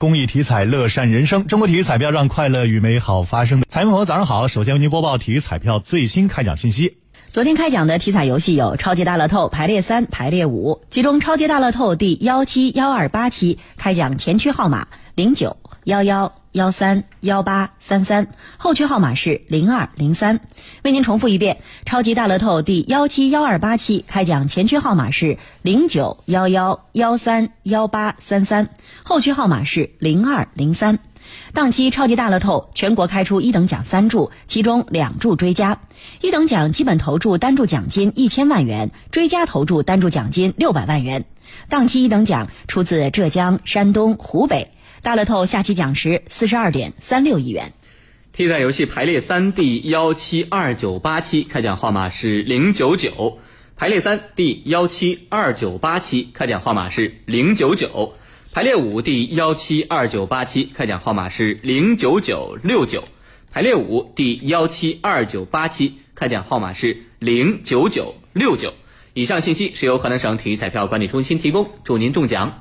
公益体彩乐善人生，中国体育彩票让快乐与美好发生。财迷朋友早上好，首先为您播报体育彩票最新开奖信息。昨天开奖的体彩游戏有超级大乐透排列三、排列五，其中超级大乐透第幺七幺二八期开奖前区号码零九幺幺幺三幺八三三，后区号码是零二零三。为您重复一遍，超级大乐透第幺七幺二八期开奖前区号码是零九幺幺幺三幺八三三，后区号码是零二零三。当期超级大乐透全国开出一等奖三注，其中两注追加。一等奖基本投注单注奖金一千万元，追加投注单注奖金六百万元。当期一等奖出自浙江、山东、湖北。大乐透下期奖池四十二点三六亿元。体彩游戏排列三第幺七二九八期开奖号码是零九九，排列三第幺七二九八期开奖号码是零九九。排列五第幺七二九八七开奖号码是零九九六九，排列五第幺七二九八七开奖号码是零九九六九。以上信息是由河南省体育彩票管理中心提供，祝您中奖。